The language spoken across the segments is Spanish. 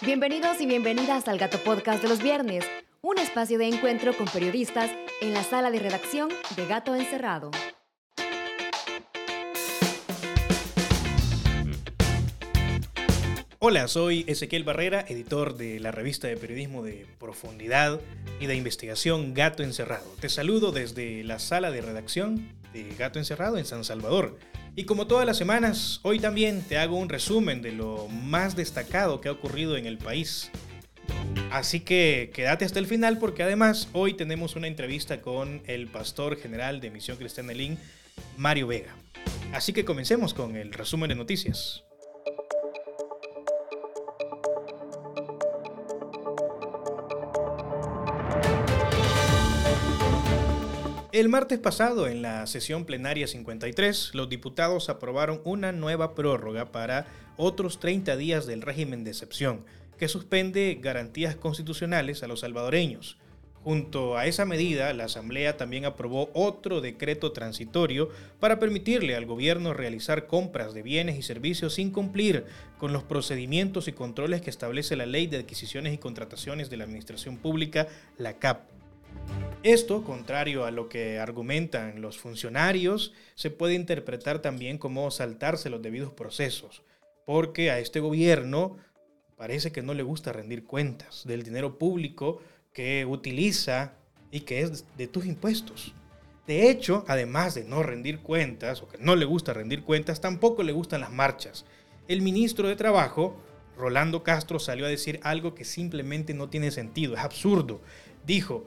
Bienvenidos y bienvenidas al Gato Podcast de los viernes, un espacio de encuentro con periodistas en la sala de redacción de Gato Encerrado. Hola, soy Ezequiel Barrera, editor de la revista de periodismo de profundidad y de investigación Gato Encerrado. Te saludo desde la sala de redacción de Gato Encerrado en San Salvador. Y como todas las semanas, hoy también te hago un resumen de lo más destacado que ha ocurrido en el país. Así que quédate hasta el final porque además hoy tenemos una entrevista con el pastor general de Misión Cristiana Lin, Mario Vega. Así que comencemos con el resumen de noticias. El martes pasado, en la sesión plenaria 53, los diputados aprobaron una nueva prórroga para otros 30 días del régimen de excepción, que suspende garantías constitucionales a los salvadoreños. Junto a esa medida, la Asamblea también aprobó otro decreto transitorio para permitirle al gobierno realizar compras de bienes y servicios sin cumplir con los procedimientos y controles que establece la Ley de Adquisiciones y Contrataciones de la Administración Pública, la CAP. Esto, contrario a lo que argumentan los funcionarios, se puede interpretar también como saltarse los debidos procesos, porque a este gobierno parece que no le gusta rendir cuentas del dinero público que utiliza y que es de tus impuestos. De hecho, además de no rendir cuentas, o que no le gusta rendir cuentas, tampoco le gustan las marchas. El ministro de Trabajo, Rolando Castro, salió a decir algo que simplemente no tiene sentido, es absurdo. Dijo,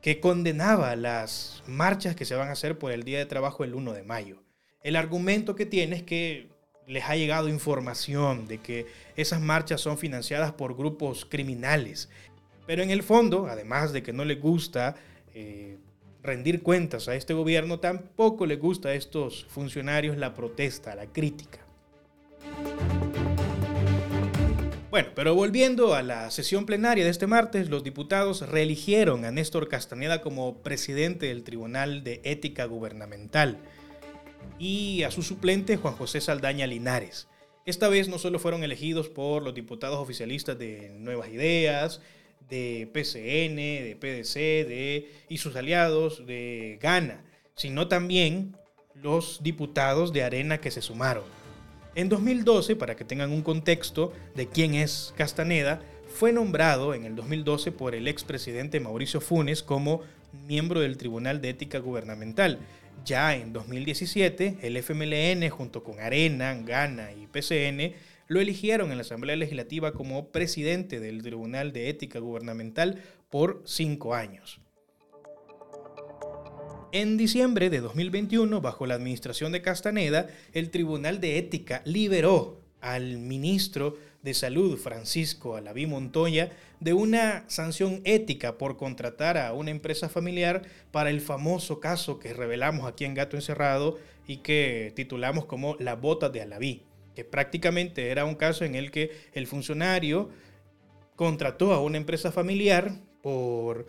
que condenaba las marchas que se van a hacer por el Día de Trabajo el 1 de mayo. El argumento que tiene es que les ha llegado información de que esas marchas son financiadas por grupos criminales. Pero en el fondo, además de que no les gusta eh, rendir cuentas a este gobierno, tampoco les gusta a estos funcionarios la protesta, la crítica. Bueno, pero volviendo a la sesión plenaria de este martes, los diputados reeligieron a Néstor Castañeda como presidente del Tribunal de Ética Gubernamental y a su suplente Juan José Saldaña Linares. Esta vez no solo fueron elegidos por los diputados oficialistas de Nuevas Ideas, de PCN, de PDC de, y sus aliados de Gana, sino también los diputados de Arena que se sumaron. En 2012, para que tengan un contexto de quién es Castaneda, fue nombrado en el 2012 por el expresidente Mauricio Funes como miembro del Tribunal de Ética Gubernamental. Ya en 2017, el FMLN junto con Arena, Gana y PCN lo eligieron en la Asamblea Legislativa como presidente del Tribunal de Ética Gubernamental por cinco años. En diciembre de 2021, bajo la administración de Castaneda, el Tribunal de Ética liberó al ministro de Salud, Francisco Alaví Montoya, de una sanción ética por contratar a una empresa familiar para el famoso caso que revelamos aquí en Gato Encerrado y que titulamos como La bota de Alaví, que prácticamente era un caso en el que el funcionario contrató a una empresa familiar por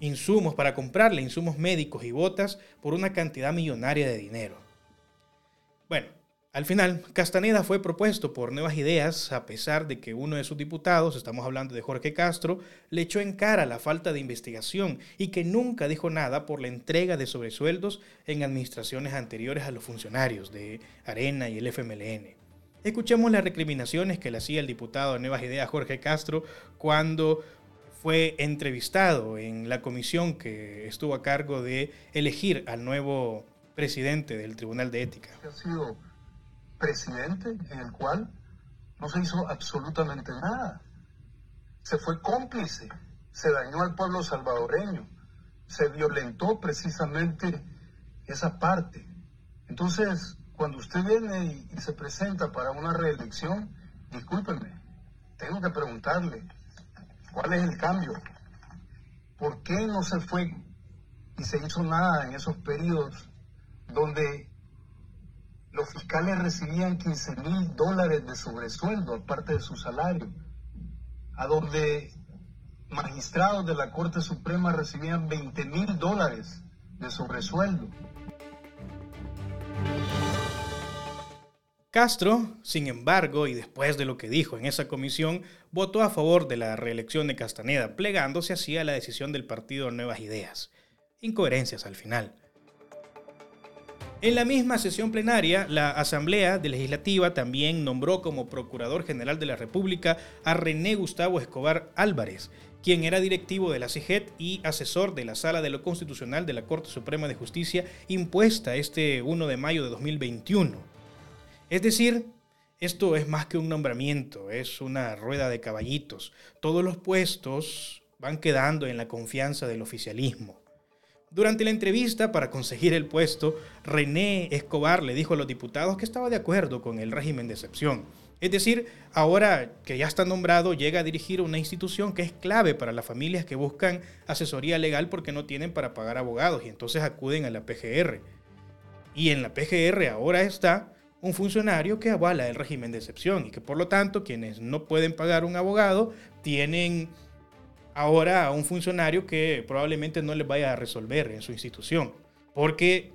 insumos para comprarle insumos médicos y botas por una cantidad millonaria de dinero. Bueno, al final, Castaneda fue propuesto por Nuevas Ideas, a pesar de que uno de sus diputados, estamos hablando de Jorge Castro, le echó en cara la falta de investigación y que nunca dijo nada por la entrega de sobresueldos en administraciones anteriores a los funcionarios de Arena y el FMLN. Escuchemos las recriminaciones que le hacía el diputado de Nuevas Ideas Jorge Castro cuando fue entrevistado en la comisión que estuvo a cargo de elegir al nuevo presidente del Tribunal de Ética. Ha sido presidente en el cual no se hizo absolutamente nada. Se fue cómplice, se dañó al pueblo salvadoreño, se violentó precisamente esa parte. Entonces, cuando usted viene y, se presenta para una reelección, discúlpeme, tengo que preguntarle, ¿Cuál es el cambio? ¿Por qué no se fue y se hizo nada en esos periodos donde los fiscales recibían 15 mil dólares de sobresueldo aparte de su salario? A donde magistrados de la Corte Suprema recibían 20 mil dólares de sobresueldo. Castro, sin embargo, y después de lo que dijo en esa comisión, votó a favor de la reelección de Castaneda, plegándose así a la decisión del partido Nuevas Ideas. Incoherencias al final. En la misma sesión plenaria, la Asamblea Legislativa también nombró como Procurador General de la República a René Gustavo Escobar Álvarez, quien era directivo de la CIGET y asesor de la Sala de lo Constitucional de la Corte Suprema de Justicia impuesta este 1 de mayo de 2021. Es decir, esto es más que un nombramiento, es una rueda de caballitos. Todos los puestos van quedando en la confianza del oficialismo. Durante la entrevista para conseguir el puesto, René Escobar le dijo a los diputados que estaba de acuerdo con el régimen de excepción. Es decir, ahora que ya está nombrado, llega a dirigir una institución que es clave para las familias que buscan asesoría legal porque no tienen para pagar abogados y entonces acuden a la PGR. Y en la PGR ahora está un funcionario que avala el régimen de excepción y que por lo tanto quienes no pueden pagar un abogado tienen ahora a un funcionario que probablemente no les vaya a resolver en su institución, porque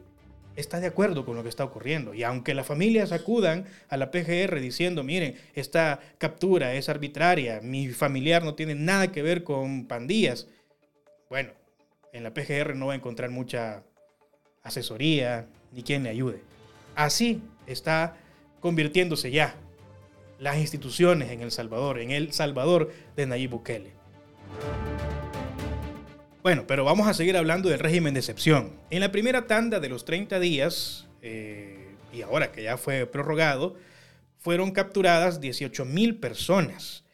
está de acuerdo con lo que está ocurriendo. Y aunque las familias acudan a la PGR diciendo, miren, esta captura es arbitraria, mi familiar no tiene nada que ver con pandillas, bueno, en la PGR no va a encontrar mucha asesoría ni quien le ayude. Así está convirtiéndose ya las instituciones en El Salvador, en El Salvador de Nayib Bukele. Bueno, pero vamos a seguir hablando del régimen de excepción. En la primera tanda de los 30 días, eh, y ahora que ya fue prorrogado, fueron capturadas 18 mil personas.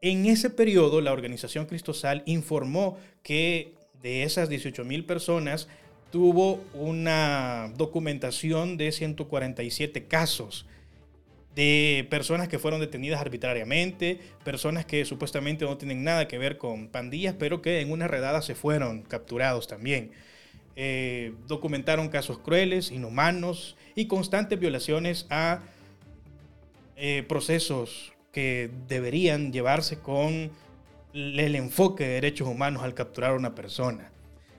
En ese periodo, la organización Cristosal informó que de esas 18 mil personas, tuvo una documentación de 147 casos de personas que fueron detenidas arbitrariamente, personas que supuestamente no tienen nada que ver con pandillas, pero que en una redada se fueron capturados también. Eh, documentaron casos crueles, inhumanos y constantes violaciones a eh, procesos que deberían llevarse con el enfoque de derechos humanos al capturar a una persona.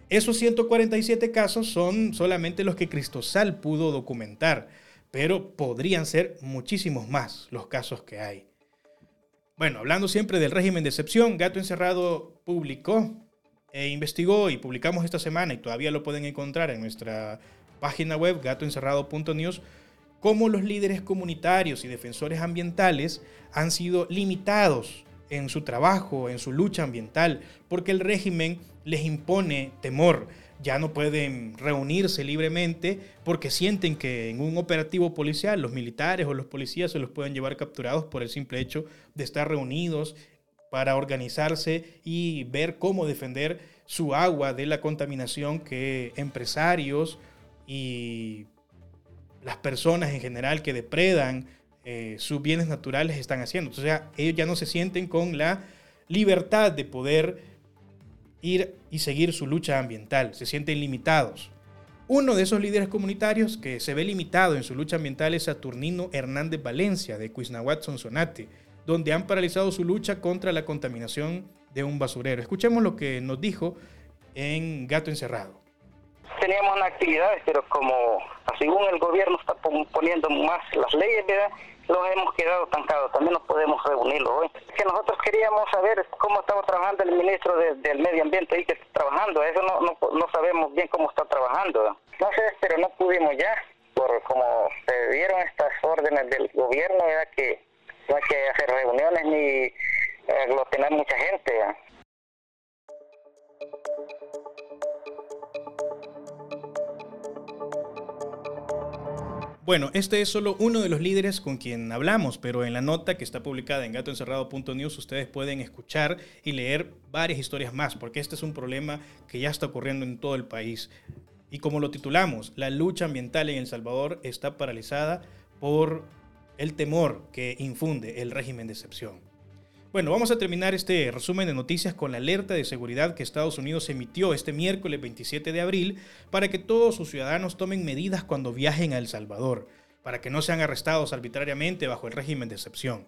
Esos 147 casos son solamente los que Cristosal pudo documentar, pero podrían ser muchísimos más los casos que hay. Bueno, hablando siempre del régimen de excepción, Gato Encerrado publicó e investigó y publicamos esta semana y todavía lo pueden encontrar en nuestra página web gatoencerrado.news cómo los líderes comunitarios y defensores ambientales han sido limitados en su trabajo, en su lucha ambiental, porque el régimen les impone temor. Ya no pueden reunirse libremente porque sienten que en un operativo policial los militares o los policías se los pueden llevar capturados por el simple hecho de estar reunidos para organizarse y ver cómo defender su agua de la contaminación que empresarios y las personas en general que depredan eh, sus bienes naturales están haciendo. Entonces ellos ya no se sienten con la libertad de poder ir y seguir su lucha ambiental, se sienten limitados. Uno de esos líderes comunitarios que se ve limitado en su lucha ambiental es Saturnino Hernández Valencia de Cuisnahuat Sonsonate, donde han paralizado su lucha contra la contaminación de un basurero. Escuchemos lo que nos dijo en Gato Encerrado. Teníamos una actividad, pero como según el gobierno está poniendo más las leyes, ¿verdad? Los hemos quedado estancados, también nos podemos reunirlo hoy. Que nosotros queríamos saber cómo estaba trabajando el ministro del Medio Ambiente ahí que está trabajando, eso no, no, sabemos bien cómo está trabajando. No sé, pero no pudimos ya, por como se dieron estas órdenes del gobierno, era que no hay que hacer reuniones ni tener mucha gente. Bueno, este es solo uno de los líderes con quien hablamos, pero en la nota que está publicada en gatoencerrado.news ustedes pueden escuchar y leer varias historias más, porque este es un problema que ya está ocurriendo en todo el país. Y como lo titulamos, la lucha ambiental en El Salvador está paralizada por el temor que infunde el régimen de excepción. Bueno, vamos a terminar este resumen de noticias con la alerta de seguridad que Estados Unidos emitió este miércoles 27 de abril para que todos sus ciudadanos tomen medidas cuando viajen a El Salvador, para que no sean arrestados arbitrariamente bajo el régimen de excepción.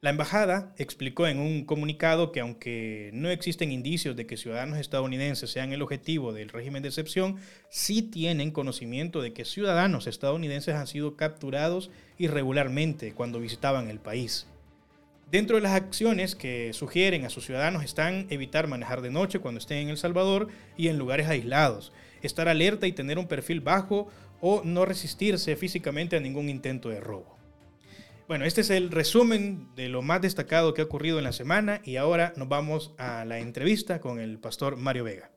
La embajada explicó en un comunicado que aunque no existen indicios de que ciudadanos estadounidenses sean el objetivo del régimen de excepción, sí tienen conocimiento de que ciudadanos estadounidenses han sido capturados irregularmente cuando visitaban el país. Dentro de las acciones que sugieren a sus ciudadanos están evitar manejar de noche cuando estén en El Salvador y en lugares aislados, estar alerta y tener un perfil bajo o no resistirse físicamente a ningún intento de robo. Bueno, este es el resumen de lo más destacado que ha ocurrido en la semana y ahora nos vamos a la entrevista con el pastor Mario Vega.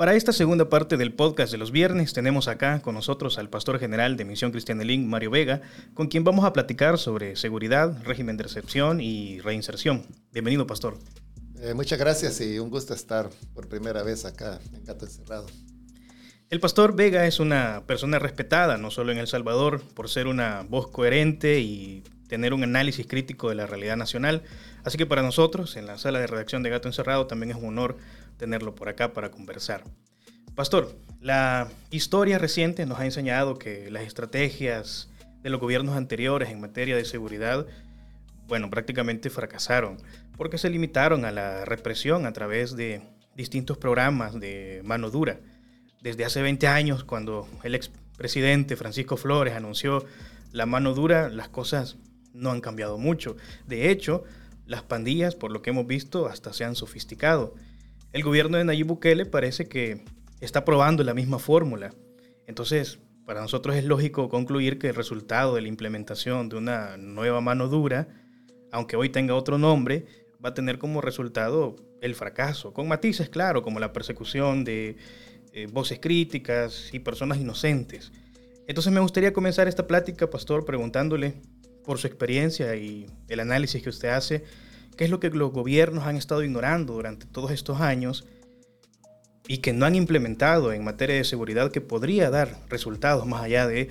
Para esta segunda parte del podcast de los viernes tenemos acá con nosotros al pastor general de Misión Cristiana Link, Mario Vega, con quien vamos a platicar sobre seguridad, régimen de recepción y reinserción. Bienvenido, pastor. Eh, muchas gracias y un gusto estar por primera vez acá en Gato Encerrado. El pastor Vega es una persona respetada, no solo en El Salvador, por ser una voz coherente y tener un análisis crítico de la realidad nacional. Así que para nosotros, en la sala de redacción de Gato Encerrado, también es un honor tenerlo por acá para conversar. Pastor, la historia reciente nos ha enseñado que las estrategias de los gobiernos anteriores en materia de seguridad, bueno, prácticamente fracasaron porque se limitaron a la represión a través de distintos programas de mano dura. Desde hace 20 años, cuando el expresidente Francisco Flores anunció la mano dura, las cosas no han cambiado mucho. De hecho, las pandillas, por lo que hemos visto, hasta se han sofisticado. El gobierno de Nayib Bukele parece que está probando la misma fórmula. Entonces, para nosotros es lógico concluir que el resultado de la implementación de una nueva mano dura, aunque hoy tenga otro nombre, va a tener como resultado el fracaso, con matices, claro, como la persecución de eh, voces críticas y personas inocentes. Entonces me gustaría comenzar esta plática, pastor, preguntándole por su experiencia y el análisis que usted hace, qué es lo que los gobiernos han estado ignorando durante todos estos años y que no han implementado en materia de seguridad que podría dar resultados más allá de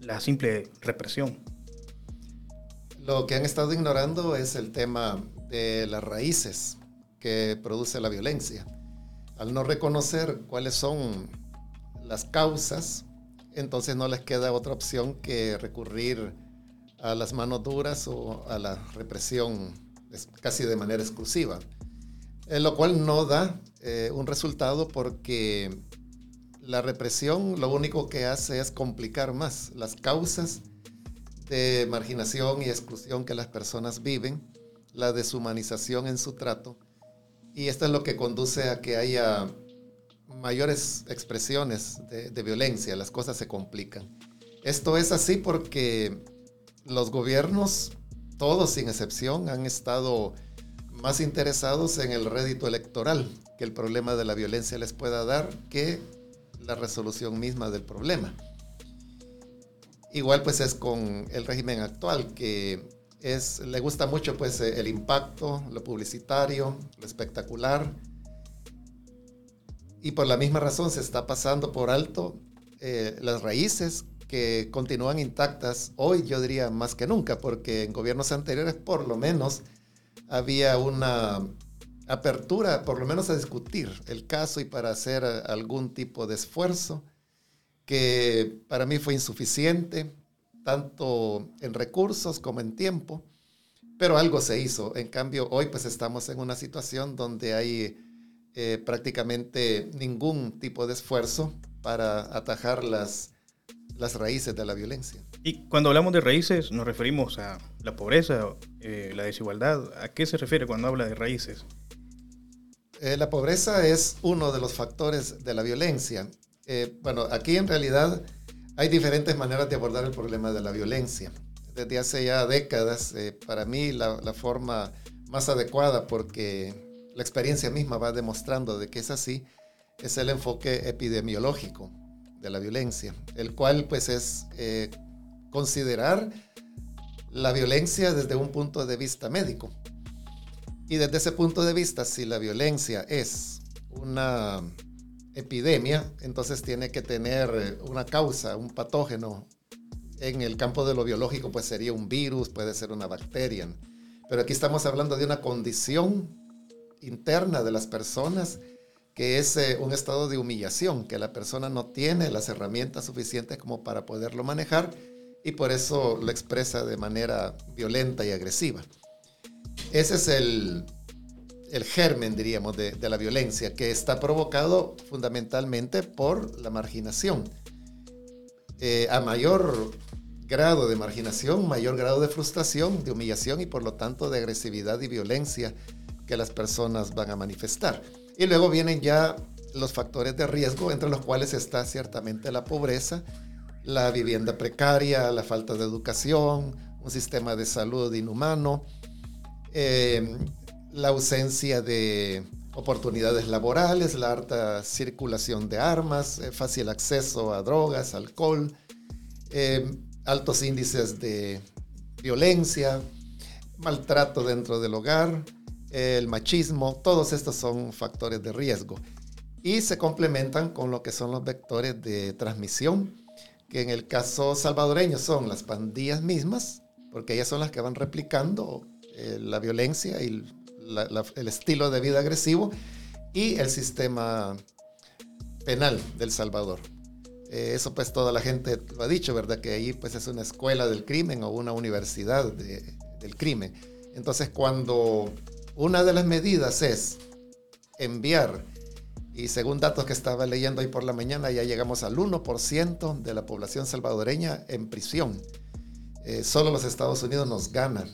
la simple represión. Lo que han estado ignorando es el tema de las raíces que produce la violencia. Al no reconocer cuáles son las causas, entonces no les queda otra opción que recurrir a las manos duras o a la represión casi de manera exclusiva. Eh, lo cual no da eh, un resultado porque la represión lo único que hace es complicar más las causas de marginación y exclusión que las personas viven la deshumanización en su trato y esto es lo que conduce a que haya mayores expresiones de, violencia, las cosas se complican. Esto es así porque los gobiernos, todos sin excepción, han estado más interesados en el rédito electoral que el problema de la violencia les pueda dar que la resolución misma del problema. Igual pues es con el régimen actual que le gusta mucho pues eh, el impacto, lo publicitario, lo espectacular. Y por la misma razón se está pasando por alto eh, las raíces que continúan intactas hoy, yo diría más que nunca, porque en gobiernos anteriores por lo menos había una apertura, por lo menos a discutir el caso y para hacer algún tipo de esfuerzo que para mí fue insuficiente tanto en recursos como en tiempo, pero algo se hizo. En cambio, hoy pues estamos en una situación donde hay eh, prácticamente ningún tipo de esfuerzo para atajar las, las raíces de la violencia. Y cuando hablamos de raíces nos referimos a la pobreza, eh, la desigualdad. ¿A qué se refiere cuando habla de raíces? Eh, la pobreza es uno de los factores de la violencia. bueno, aquí en realidad hay diferentes maneras de abordar el problema de la violencia. Desde hace ya décadas, eh, para mí la, forma más adecuada, porque la experiencia misma va demostrando de que es así, es el enfoque epidemiológico de la violencia, el cual pues es eh, considerar la violencia desde un punto de vista médico. Y desde ese punto de vista, si la violencia es una epidemia, entonces tiene que tener eh, una causa, un patógeno. En el campo de lo biológico, pues sería un virus, puede ser una bacteria. Pero aquí estamos hablando de una condición interna de las personas que es eh, un estado de humillación, que la persona no tiene las herramientas suficientes como para poderlo manejar y por eso lo expresa de manera violenta y agresiva. Ese es el, el germen, diríamos, de, de, la violencia, que está provocado fundamentalmente por la marginación. Eh, a mayor grado de marginación, mayor grado de frustración, de humillación y por lo tanto de agresividad y violencia que las personas van a manifestar. Y luego vienen ya los factores de riesgo, entre los cuales está ciertamente la pobreza, la vivienda precaria, la falta de educación, un sistema de salud inhumano, eh, la ausencia de oportunidades laborales, la alta circulación de armas, eh, fácil acceso a drogas, alcohol, eh, altos índices de violencia, maltrato dentro del hogar, el machismo, todos estos son factores de riesgo. Y se complementan con lo que son los vectores de transmisión, que en el caso salvadoreño son las pandillas mismas, porque ellas son las que van replicando eh, la violencia y el estilo de vida agresivo, y el sistema penal del Salvador. Eh, eso pues toda la gente lo ha dicho, ¿verdad? Que ahí pues es una escuela del crimen o una universidad del crimen. Entonces cuando una de las medidas es enviar, y según datos que estaba leyendo hoy por la mañana, ya llegamos al 1% de la población salvadoreña en prisión. Eh, solo los Estados Unidos nos ganan.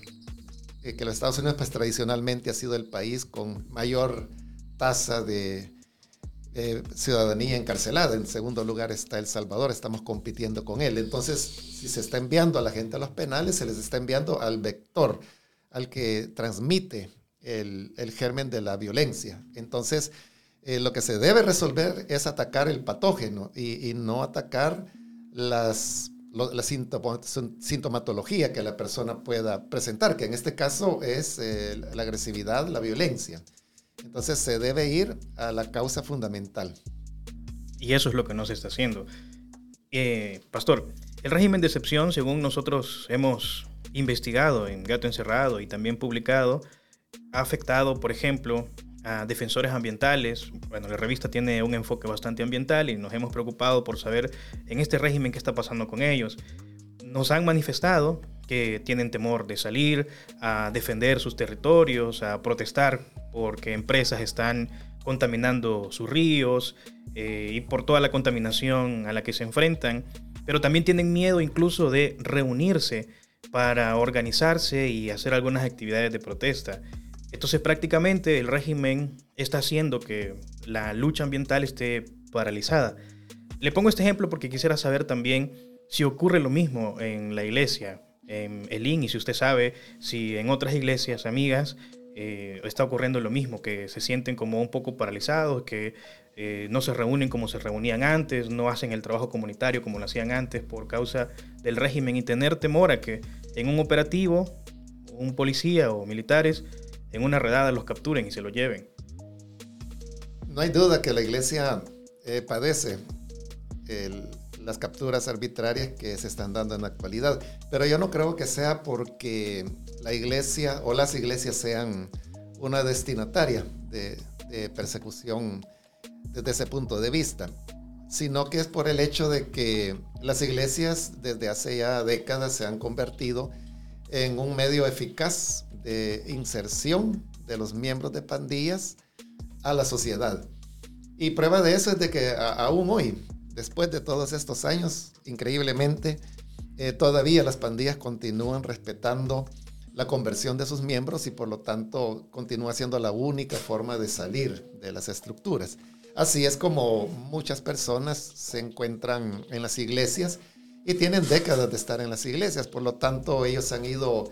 Eh, que los Estados Unidos pues tradicionalmente ha sido el país con mayor tasa de eh, ciudadanía encarcelada. En segundo lugar está El Salvador, estamos compitiendo con él. Entonces, si se está enviando a la gente a los penales, se les está enviando al vector, al que transmite el, germen de la violencia. Entonces, eh, lo que se debe resolver es atacar el patógeno y, no atacar las, la sintomatología que la persona pueda presentar, que en este caso es eh, la agresividad, la violencia. Entonces se debe ir a la causa fundamental. Y eso es lo que no se está haciendo. Eh, pastor, el régimen de excepción, según nosotros hemos investigado en Gato Encerrado y también publicado, ha afectado, por ejemplo, a defensores ambientales. Bueno, la revista tiene un enfoque bastante ambiental y nos hemos preocupado por saber en este régimen qué está pasando con ellos. Nos han manifestado que tienen temor de salir a defender sus territorios, a protestar porque empresas están contaminando sus ríos eh, y por toda la contaminación a la que se enfrentan, pero también tienen miedo incluso de reunirse para organizarse y hacer algunas actividades de protesta. Entonces prácticamente el régimen está haciendo que la lucha ambiental esté paralizada. Le pongo este ejemplo porque quisiera saber también si ocurre lo mismo en la iglesia, en el IN, y si usted sabe si en otras iglesias amigas eh, está ocurriendo lo mismo, que se sienten como un poco paralizados, que eh, no se reúnen como se reunían antes, no hacen el trabajo comunitario como lo hacían antes por causa del régimen y tener temor a que en un operativo un policía o militares en una redada los capturen y se lo lleven. No hay duda que la iglesia eh, padece las capturas arbitrarias que se están dando en la actualidad, pero yo no creo que sea porque la iglesia o las iglesias sean una destinataria de, de persecución desde ese punto de vista, sino que es por el hecho de que las iglesias desde hace ya décadas se han convertido en un medio eficaz de inserción de los miembros de pandillas a la sociedad. Y prueba de eso es de que aún hoy, después de todos estos años, increíblemente, eh, todavía las pandillas continúan respetando la conversión de sus miembros y por lo tanto continúa siendo la única forma de salir de las estructuras. Así es como muchas personas se encuentran en las iglesias y tienen décadas de estar en las iglesias, por lo tanto ellos han ido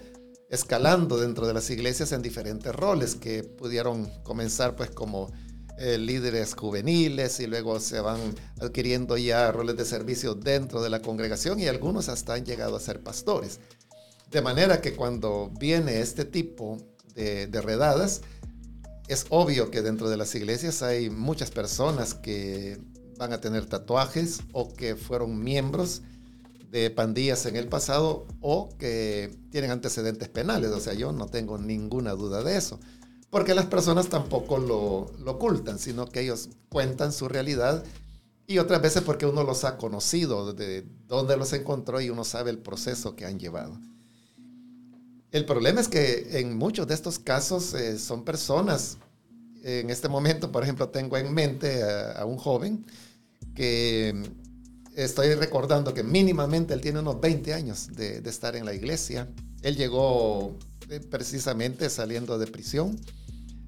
escalando dentro de las iglesias en diferentes roles que pudieron comenzar pues como eh, líderes juveniles y luego se van adquiriendo ya roles de servicio dentro de la congregación y algunos hasta han llegado a ser pastores. De manera que cuando viene este tipo de, de redadas, es obvio que dentro de las iglesias hay muchas personas que van a tener tatuajes o que fueron miembros de pandillas en el pasado o que tienen antecedentes penales. O sea, yo no tengo ninguna duda de eso. porque las personas tampoco lo, lo ocultan, sino que ellos cuentan su realidad y otras veces porque uno los ha conocido, de dónde los encontró y uno sabe el proceso que han llevado. El problema es que en muchos de estos casos eh, son personas, en este momento, por ejemplo, tengo en mente a, un joven que estoy recordando que mínimamente él tiene unos 20 años de, estar en la iglesia. Él llegó eh, precisamente saliendo de prisión.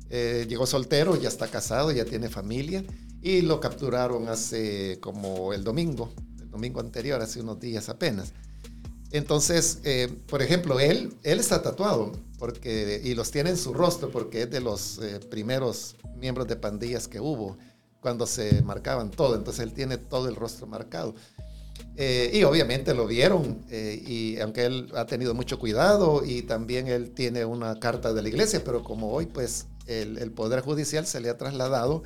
Eh, llegó soltero, ya está casado, ya tiene familia y lo capturaron hace como el domingo, el domingo anterior, hace unos días apenas. Entonces, eh, por ejemplo, él, él está tatuado porque, y los tiene en su rostro porque es de los primeros miembros de pandillas que hubo cuando se marcaban todo. Entonces, él tiene todo el rostro marcado. Eh, y obviamente lo vieron, eh, y aunque él ha tenido mucho cuidado y también él tiene una carta de la iglesia, pero como hoy pues el, Poder Judicial se le ha trasladado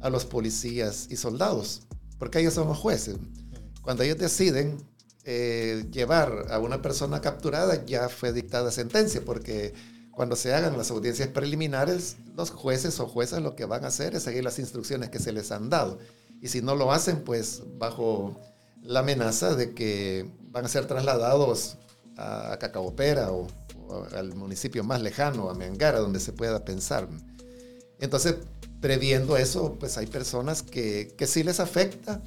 a los policías y soldados, porque ellos son los jueces. Cuando ellos deciden eh, llevar a una persona capturada, ya fue dictada sentencia, porque cuando se hagan las audiencias preliminares, los jueces o juezas lo que van a hacer es seguir las instrucciones que se les han dado. Y si no lo hacen, pues bajo la amenaza de que van a ser trasladados a, Cacaopera o, al municipio más lejano, a Mengara, donde se pueda pensar. Entonces, previendo eso, pues hay personas que, que sí les afecta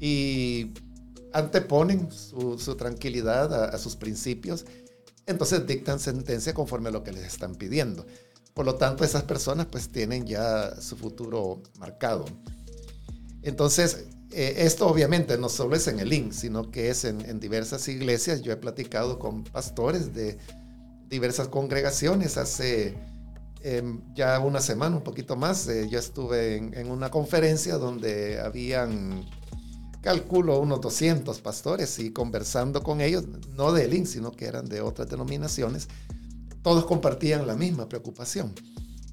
y anteponen su, tranquilidad a, a, sus principios, entonces dictan sentencia conforme a lo que les están pidiendo. Por lo tanto, esas personas pues tienen ya su futuro marcado. Entonces, eh, esto obviamente no solo es en el IN, sino que es en, diversas iglesias. Yo he platicado con pastores de diversas congregaciones hace em, ya una semana, un poquito más. Eh, yo estuve en, una conferencia donde habían, calculo, unos 200 pastores y conversando con ellos, no de IN, sino que eran de otras denominaciones, todos compartían la misma preocupación.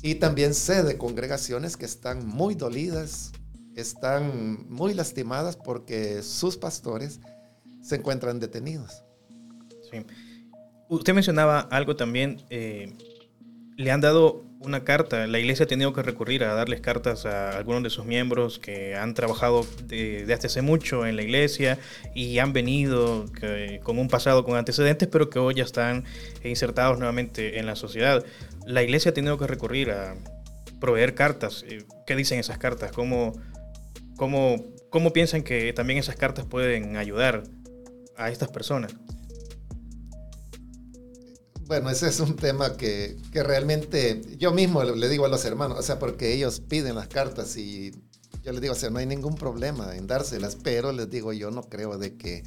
Y también sé de congregaciones que están muy dolidas, están muy lastimadas porque sus pastores se encuentran detenidos. Sí. Usted mencionaba algo también, eh, le han dado una carta, la iglesia ha tenido que recurrir a darles cartas a algunos de sus miembros que han trabajado desde hace mucho en la iglesia y han venido con un pasado con antecedentes, pero que hoy ya están insertados nuevamente en la sociedad. La iglesia ha tenido que recurrir a proveer cartas. Eh, ¿Qué dicen esas cartas? ¿Cómo, ¿Cómo, ¿Cómo piensan que también esas cartas pueden ayudar a estas personas? Bueno, ese es un tema que, que, realmente yo mismo le digo a los hermanos, o sea, porque ellos piden las cartas y yo les digo, o sea, no hay ningún problema en dárselas, pero les digo, yo no creo de que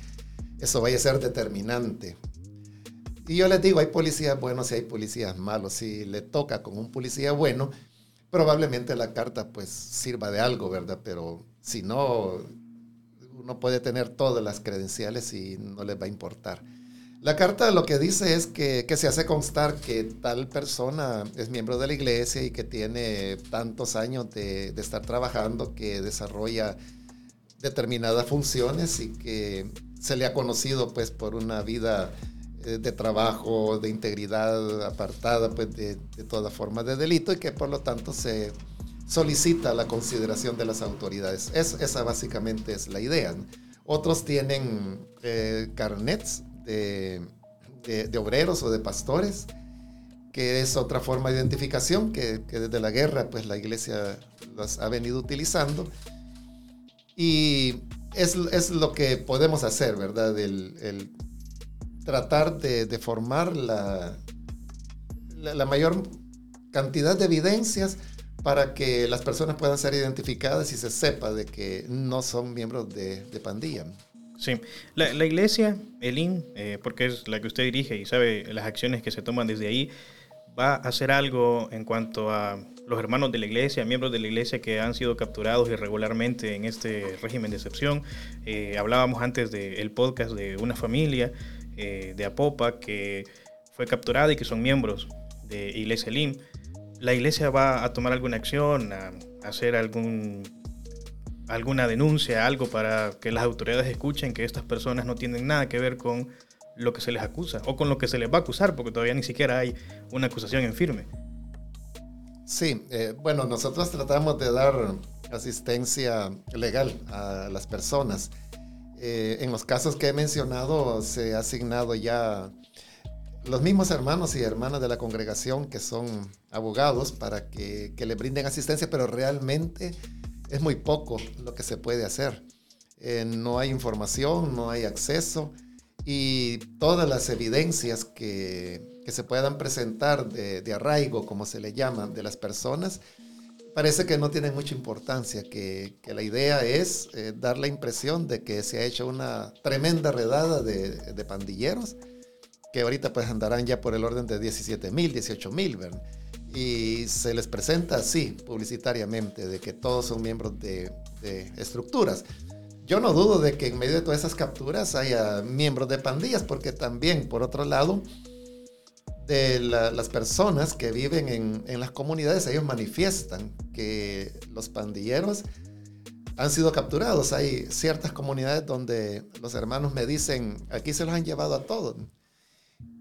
eso vaya a ser determinante. Y yo les digo, hay policías buenos y hay policías malos. Si le toca con un policía bueno, probablemente la carta pues sirva de algo, ¿verdad? Pero si no, uno puede tener todas las credenciales y no les va a importar. La carta lo que dice es que, se hace constar que tal persona es miembro de la iglesia y que tiene tantos años de, estar trabajando, que desarrolla determinadas funciones y que se le ha conocido pues por una vida eh, de trabajo, de integridad apartada pues de, de toda forma de delito y que por lo tanto se solicita la consideración de las autoridades. Es, esa básicamente es la idea. Otros tienen eh, carnets de, obreros o de pastores, que es otra forma de identificación que, desde la guerra pues la iglesia las ha venido utilizando. Y es, lo que podemos hacer, ¿verdad? El, tratar de, formar la, la mayor cantidad de evidencias para que las personas puedan ser identificadas y se sepa de que no son miembros de, pandilla. Sí, la, iglesia, el IN, eh, porque es la que usted dirige y sabe las acciones que se toman desde ahí, va a hacer algo en cuanto a los hermanos de la iglesia, miembros de la iglesia que han sido capturados irregularmente en este régimen de excepción. Eh, hablábamos antes del podcast de una familia eh, de Apopa que fue capturada y que son miembros de Iglesia LIM la iglesia va a tomar alguna acción, a hacer algún, alguna denuncia, algo para que las autoridades escuchen que estas personas no tienen nada que ver con lo que se les acusa o con lo que se les va a acusar, porque todavía ni siquiera hay una acusación en firme. Sí, eh, bueno, nosotros tratamos de dar asistencia legal a las personas. Eh, en los casos que he mencionado se ha asignado ya los mismos hermanos y hermanas de la congregación que son abogados para que, le brinden asistencia, pero realmente es muy poco lo que se puede hacer. Eh, no hay información, no hay acceso y todas las evidencias que, se puedan presentar de, arraigo, como se le llama, de las personas, parece que no tienen mucha importancia, que, la idea es eh, dar la impresión de que se ha hecho una tremenda redada de, de pandilleros que ahorita pues andarán ya por el orden de 17 mil, 18 mil, ¿verdad? Y se les presenta así, publicitariamente, de que todos son miembros de, estructuras. Yo no dudo de que en medio de todas esas capturas haya miembros de pandillas, porque también, por otro lado, de las personas que viven en, en, las comunidades, ellos manifiestan que los pandilleros han sido capturados. Hay ciertas comunidades donde los hermanos me dicen, aquí se los han llevado a todos.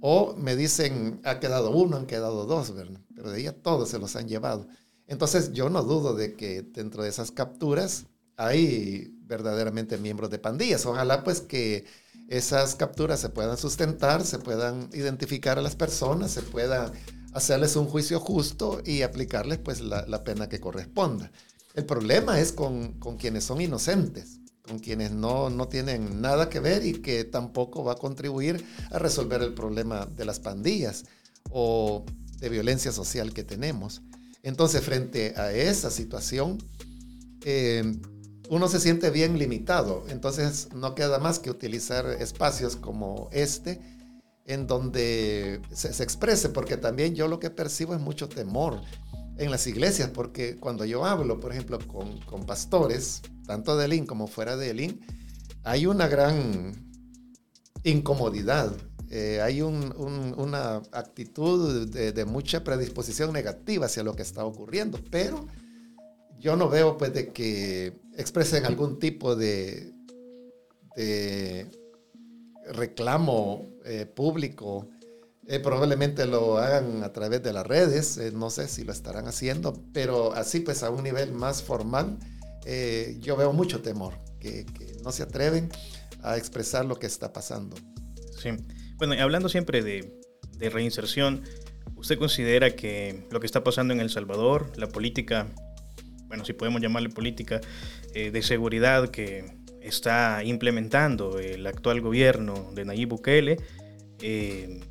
O me dicen, ha quedado uno, han quedado dos, ¿verdad? Pero de ella todos se los han llevado. Entonces yo no dudo de que dentro de esas capturas hay verdaderamente miembros de pandillas. Ojalá pues que esas capturas se puedan sustentar, se puedan identificar a las personas, se pueda hacerles un juicio justo y aplicarles pues la, la pena que corresponda. El problema es con, con quienes son inocentes con quienes no, no tienen nada que ver y que tampoco va a contribuir a resolver el problema de las pandillas o de violencia social que tenemos. Entonces, frente a esa situación, eh, uno se siente bien limitado. Entonces, no queda más que utilizar espacios como este, en donde se, se, exprese, porque también yo lo que percibo es mucho temor en las iglesias, porque cuando yo hablo, por ejemplo, con, pastores, tanto de Elín como fuera de Elín, hay una gran incomodidad, eh, hay una actitud de, mucha predisposición negativa hacia lo que está ocurriendo, pero yo no veo pues que expresen algún tipo de, de reclamo eh, público eh, probablemente lo hagan a través de las redes, eh, no sé si lo estarán haciendo, pero así pues a un nivel más formal, eh, yo veo mucho temor, que, no se atreven a expresar lo que está pasando. Sí, bueno, hablando siempre de, de reinserción, ¿usted considera que lo que está pasando en El Salvador, la política, bueno, si podemos llamarle política de seguridad que está implementando el actual gobierno de Nayib Bukele, eh,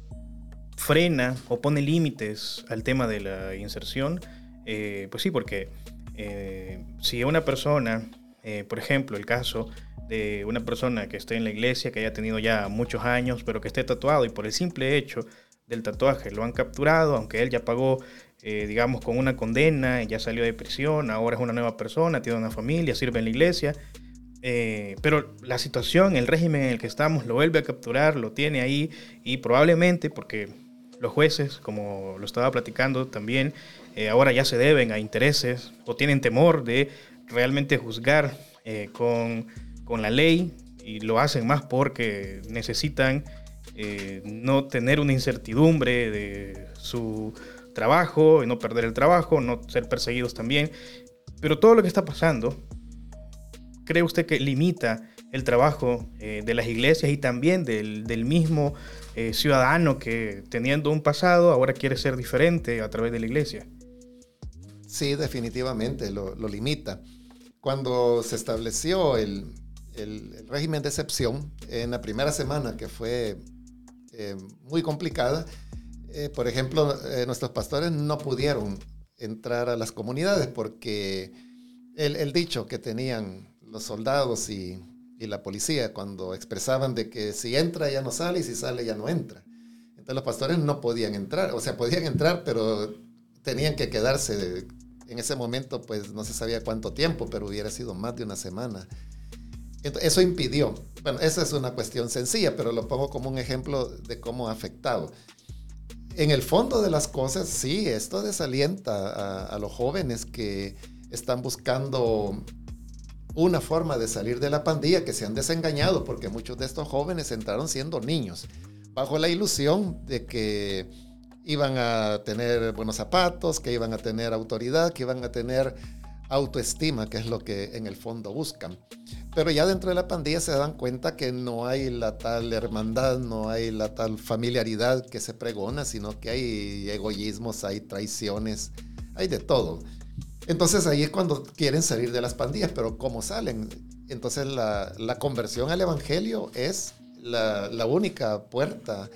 frena o pone límites al tema de la inserción, eh, pues sí, porque eh, si una persona, eh, por ejemplo, el caso de una persona que esté en la iglesia, que haya tenido ya muchos años, pero que esté tatuado y por el simple hecho del tatuaje lo han capturado, aunque él ya pagó, digamos, con una condena, ya salió de prisión, ahora es una nueva persona, tiene una familia, sirve en la iglesia, pero la situación, el régimen en el que estamos lo vuelve a capturar, lo tiene ahí y probablemente, porque los jueces, como lo estaba platicando también, eh, ahora ya se deben a intereses o tienen temor de realmente juzgar eh, con, la ley y lo hacen más porque necesitan eh, no tener una incertidumbre de su trabajo y no perder el trabajo, no ser perseguidos también. Pero todo lo que está pasando, ¿cree usted que limita el trabajo de las iglesias y también del, del mismo eh, ciudadano que teniendo un pasado ahora quiere ser diferente a través de la iglesia. Sí, definitivamente lo, limita. Cuando se estableció el, régimen de excepción, en la primera semana que fue eh, muy complicada, eh, por ejemplo, nuestros pastores no pudieron entrar a las comunidades porque el dicho que tenían los soldados y y la policía cuando expresaban de que si entra ya no sale y si sale ya no entra. Entonces los pastores no podían entrar, o sea, podían entrar, pero tenían que quedarse. En ese momento, pues no se sabía cuánto tiempo, pero hubiera sido más de una semana. Entonces, eso impidió. Bueno, esa es una cuestión sencilla, pero lo pongo como un ejemplo de cómo ha afectado. En el fondo de las cosas, sí, esto desalienta a, a los jóvenes que están buscando una forma de salir de la pandilla que se han desengañado porque muchos de estos jóvenes entraron siendo niños, bajo la ilusión de que iban a tener buenos zapatos, que iban a tener autoridad, que iban a tener autoestima, que es lo que en el fondo buscan. Pero ya dentro de la pandilla se dan cuenta que no hay la tal hermandad, no hay la tal familiaridad que se pregona, sino que hay egoísmos, hay traiciones, hay de todo. Entonces ahí es cuando quieren salir de las pandillas, pero ¿cómo salen? Entonces la, conversión al Evangelio es la, la única puerta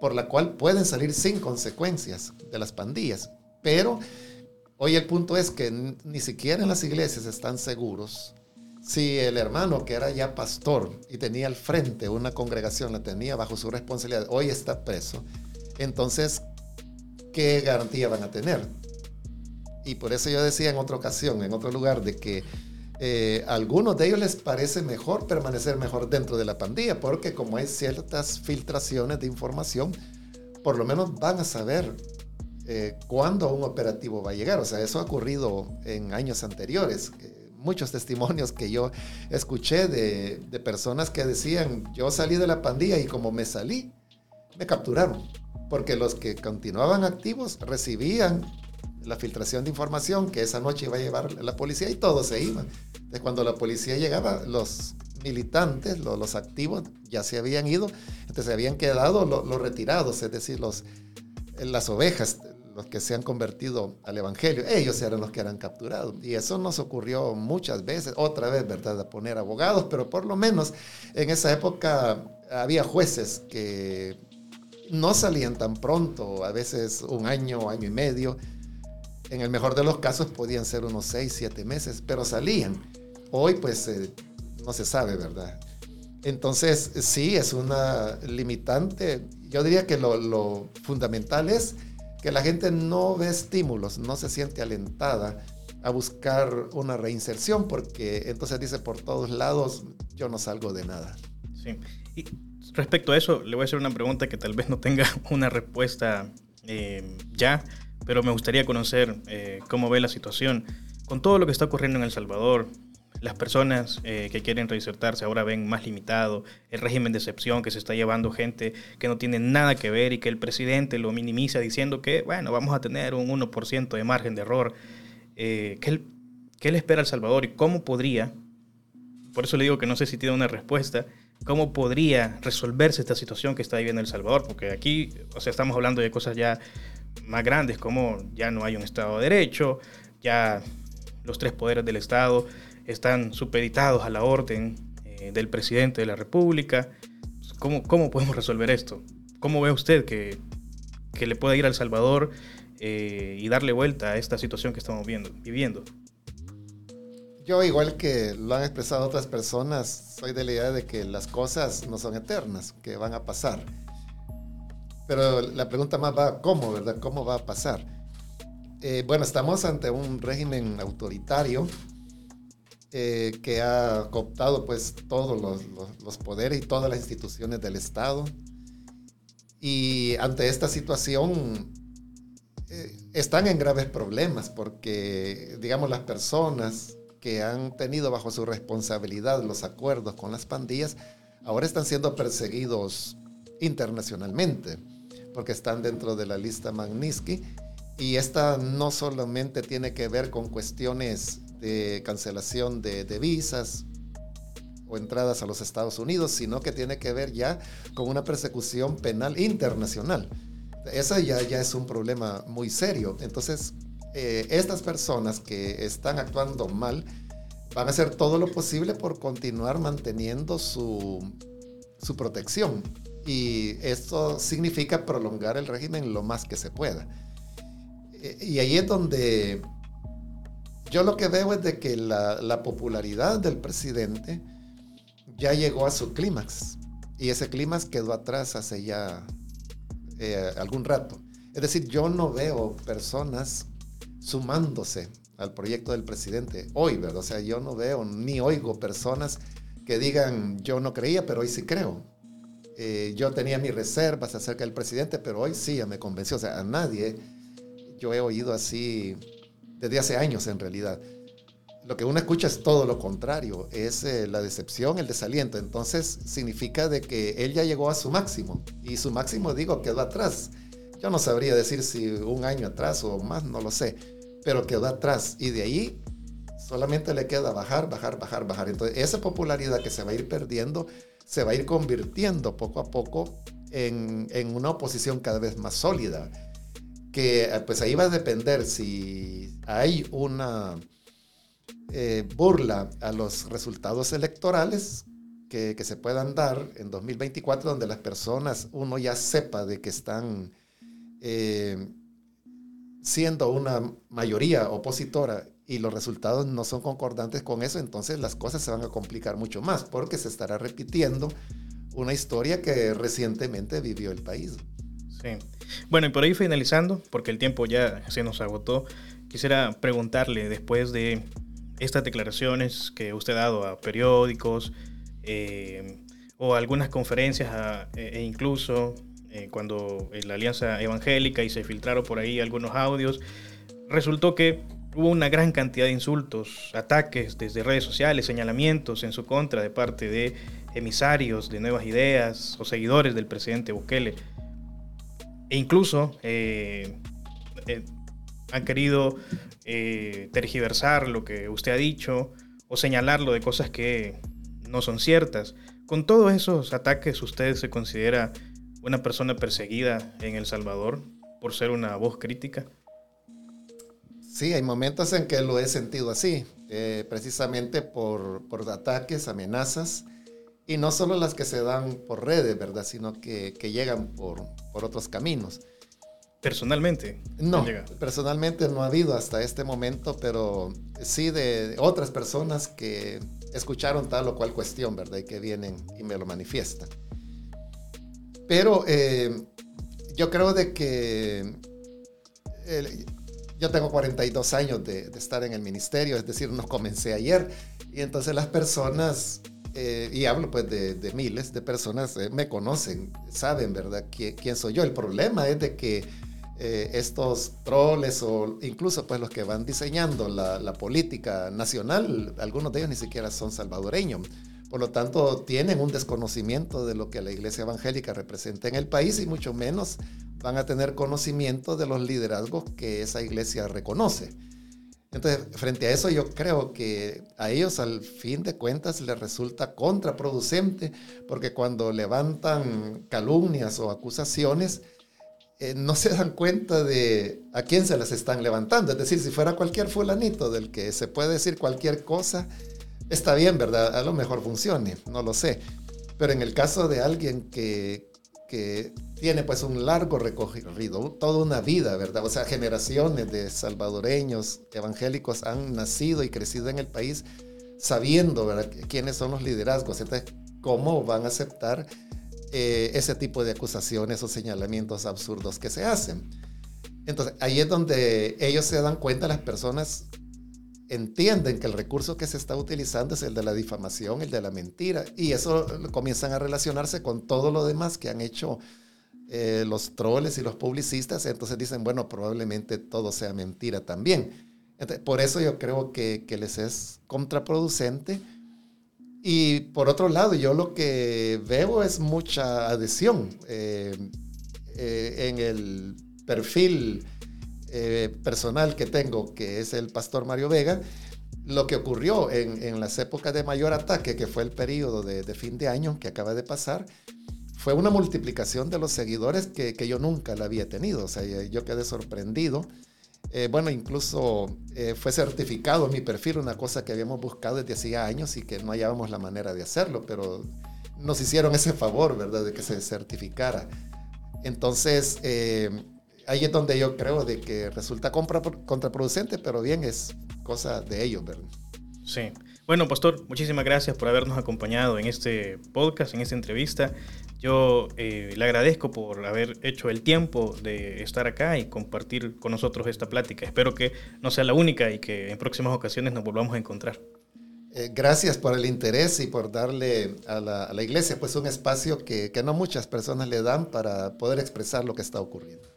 por la cual pueden salir sin consecuencias de las pandillas. Pero Hoy el punto es que ni siquiera en las iglesias están seguros si el hermano que era ya pastor y tenía al frente una congregación, la tenía bajo su responsabilidad, hoy está preso, entonces, ¿qué garantía van a tener? Y por eso yo decía en otra ocasión, en otro lugar, de que eh, a algunos de ellos les parece mejor permanecer mejor dentro de la pandilla, porque como hay ciertas filtraciones de información, por lo menos van a saber eh, cuándo un operativo va a llegar. O sea, eso ha ocurrido en años anteriores. muchos testimonios que yo escuché de, de, personas que decían, yo salí de la pandilla y como me salí, me capturaron. Porque los que continuaban activos recibían la filtración de información que esa noche iba a llevar la policía y todos se iban. Entonces, cuando la policía llegaba, los militantes, los, activos, ya se habían ido, entonces se habían quedado los, retirados, es decir, los, las ovejas los que se han convertido al Evangelio, ellos eran los que eran capturados. Y eso nos ocurrió muchas veces, otra vez, ¿verdad?, a poner abogados, pero por lo menos en esa época había jueces que no salían tan pronto, a veces un año, año y medio. En el mejor de los casos podían ser unos seis, siete meses, pero salían. Hoy pues eh, no se sabe, ¿verdad? Entonces sí, es una limitante. Yo diría que lo, lo fundamental es que la gente no ve estímulos, no se siente alentada a buscar una reinserción porque entonces dice por todos lados yo no salgo de nada. Sí. Y respecto a eso, le voy a hacer una pregunta que tal vez no tenga una respuesta eh, ya, pero me gustaría conocer eh, cómo ve la situación. Con todo lo que está ocurriendo en El Salvador, las personas eh, que quieren reinsertarse ahora ven más limitado el régimen de excepción que se está llevando gente que no tiene nada que ver y que el presidente lo minimiza diciendo que, bueno, vamos a tener un 1% de margen de error. Eh, ¿qué, ¿Qué le espera al Salvador y cómo podría, por eso le digo que no sé si tiene una respuesta, cómo podría resolverse esta situación que está viviendo El Salvador? Porque aquí, o sea, estamos hablando de cosas ya más grandes como ya no hay un Estado de Derecho, ya los tres poderes del Estado están supeditados a la orden eh, del presidente de la República. ¿Cómo, ¿Cómo podemos resolver esto? ¿Cómo ve usted que, que le pueda ir al Salvador eh, y darle vuelta a esta situación que estamos viendo, viviendo? Yo, igual que lo han expresado otras personas, soy de la idea de que las cosas no son eternas, que van a pasar. Pero la pregunta más va, ¿cómo, verdad? ¿Cómo va a pasar? Eh, bueno, estamos ante un régimen autoritario eh, que ha cooptado pues todos los, poderes y todas las instituciones del Estado. Y ante esta situación eh, están en graves problemas porque, digamos, las personas que han tenido bajo su responsabilidad los acuerdos con las pandillas, ahora están siendo perseguidos internacionalmente porque están dentro de la lista Magnitsky y esta no solamente tiene que ver con cuestiones de cancelación de, visas o entradas a los Estados Unidos, sino que tiene que ver ya con una persecución penal internacional. Esa ya, ya es un problema muy serio. Entonces, eh, estas personas que están actuando mal van a hacer todo lo posible por continuar manteniendo su, su protección. Y esto significa prolongar el régimen lo más que se pueda. Eh, y ahí es donde yo lo que veo es de que la, popularidad del presidente ya llegó a su clímax y ese clímax quedó atrás hace ya eh, algún rato. Es decir, yo no veo personas sumándose al proyecto del presidente hoy, ¿verdad? O sea, yo no veo ni oigo personas que digan, yo no creía, pero hoy sí creo. Eh, yo tenía mis reservas acerca del presidente, pero hoy sí me convenció. O sea, a nadie yo he oído así desde hace años en realidad. Lo que uno escucha es todo lo contrario, es eh, la decepción, el desaliento. Entonces significa de que él ya llegó a su máximo y su máximo, digo, quedó atrás. yo no sabría decir si un año atrás o más, no lo sé, pero quedó atrás y de ahí solamente le queda bajar, bajar, bajar, bajar. Entonces esa popularidad que se va a ir perdiendo se va a ir convirtiendo poco a poco en, en una oposición cada vez más sólida, que eh, pues ahí va a depender si hay una eh, burla a los resultados electorales que, que, se puedan dar en 2024, donde las personas, uno ya sepa de que están eh, siendo una mayoría opositora y los resultados no son concordantes con eso, entonces las cosas se van a complicar mucho más, porque se estará repitiendo una historia que recientemente vivió el país. Sí. Bueno, y por ahí finalizando, porque el tiempo ya se nos agotó, quisiera preguntarle después de estas declaraciones que usted ha dado a periódicos eh, o algunas conferencias e, e incluso eh, cuando la Alianza Evangélica y se filtraron por ahí algunos audios, resultó que hubo una gran cantidad de insultos, ataques desde redes sociales, señalamientos en su contra de parte de emisarios de nuevas ideas o seguidores del presidente Bukele. E incluso eh, han querido eh, tergiversar lo que usted ha dicho o señalarlo de cosas que no son ciertas. Con todos esos ataques, ¿usted se considera una persona perseguida en El Salvador por ser una voz crítica? Sí, hay momentos en que lo he sentido así, eh, precisamente por, por, ataques, amenazas, y no solo las que se dan por redes, ¿verdad? Sino que, que llegan por, por otros caminos. Personalmente. No, personalmente no ha habido hasta este momento, pero sí de otras personas que escucharon tal o cual cuestión, ¿verdad? Y que vienen y me lo manifiestan. Pero eh, yo creo de que yo tengo 42 años de, estar en el ministerio, es decir, no comencé ayer, y entonces las personas, eh, y hablo pues de, miles de personas, eh, me conocen, saben, ¿verdad?, quién soy yo. El problema es de que eh, estos troles o incluso pues los que van diseñando la, política nacional, algunos de ellos ni siquiera son salvadoreños. Por lo tanto, tienen un desconocimiento de lo que la iglesia evangélica representa en el país y mucho menos van a tener conocimiento de los liderazgos que esa iglesia reconoce. Entonces, frente a eso yo creo que a ellos al fin de cuentas les resulta contraproducente porque cuando levantan calumnias o acusaciones, eh, no se dan cuenta de a quién se las están levantando. Es decir, si fuera cualquier fulanito del que se puede decir cualquier cosa, está bien, ¿verdad? A lo mejor funcione, no lo sé. Pero en el caso de alguien que, que tiene pues un largo recorrido, toda una vida, ¿verdad? O sea, generaciones de salvadoreños evangélicos han nacido y crecido en el país sabiendo, ¿verdad? quiénes son los liderazgos. Entonces, ¿cómo van a aceptar eh, ese tipo de acusaciones o señalamientos absurdos que se hacen. Entonces, ahí es donde ellos se dan cuenta, las personas entienden que el recurso que se está utilizando es el de la difamación, el de la mentira, y eso comienzan a relacionarse con todo lo demás que han hecho eh, los troles y los publicistas, entonces dicen, bueno, probablemente todo sea mentira también. por eso yo creo que, que les es contraproducente y por otro lado, yo lo que veo es mucha adhesión eh, eh, en el perfil eh, personal que tengo, que es el pastor Mario Vega. Lo que ocurrió en, las épocas de mayor ataque, que fue el periodo de, fin de año que acaba de pasar, fue una multiplicación de los seguidores que, yo nunca la había tenido. O sea, yo quedé sorprendido. Eh, bueno, incluso eh, fue certificado mi perfil, una cosa que habíamos buscado desde hacía años y que no hallábamos la manera de hacerlo, pero nos hicieron ese favor, ¿verdad?, de que se certificara. Entonces, eh, ahí es donde yo creo de que resulta contraproducente, pero bien, es cosa de ellos, ¿verdad? Sí. Bueno, Pastor, muchísimas gracias por habernos acompañado en este podcast, en esta entrevista. Yo eh, le agradezco por haber hecho el tiempo de estar acá y compartir con nosotros esta plática. Espero que no sea la única y que en próximas ocasiones nos volvamos a encontrar. Eh, gracias por el interés y por darle a la, iglesia pues un espacio que, que no muchas personas le dan para poder expresar lo que está ocurriendo.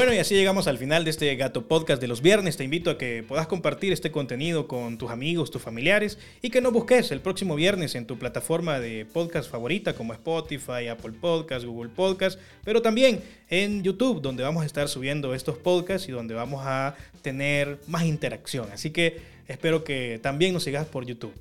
Bueno, y así llegamos al final de este Gato Podcast de los viernes. Te invito a que puedas compartir este contenido con tus amigos, tus familiares y que nos busques el próximo viernes en tu plataforma de podcast favorita como Spotify, Apple Podcast, Google Podcast, pero también en YouTube, donde vamos a estar subiendo estos podcasts y donde vamos a tener más interacción. Así que espero que también nos sigas por YouTube.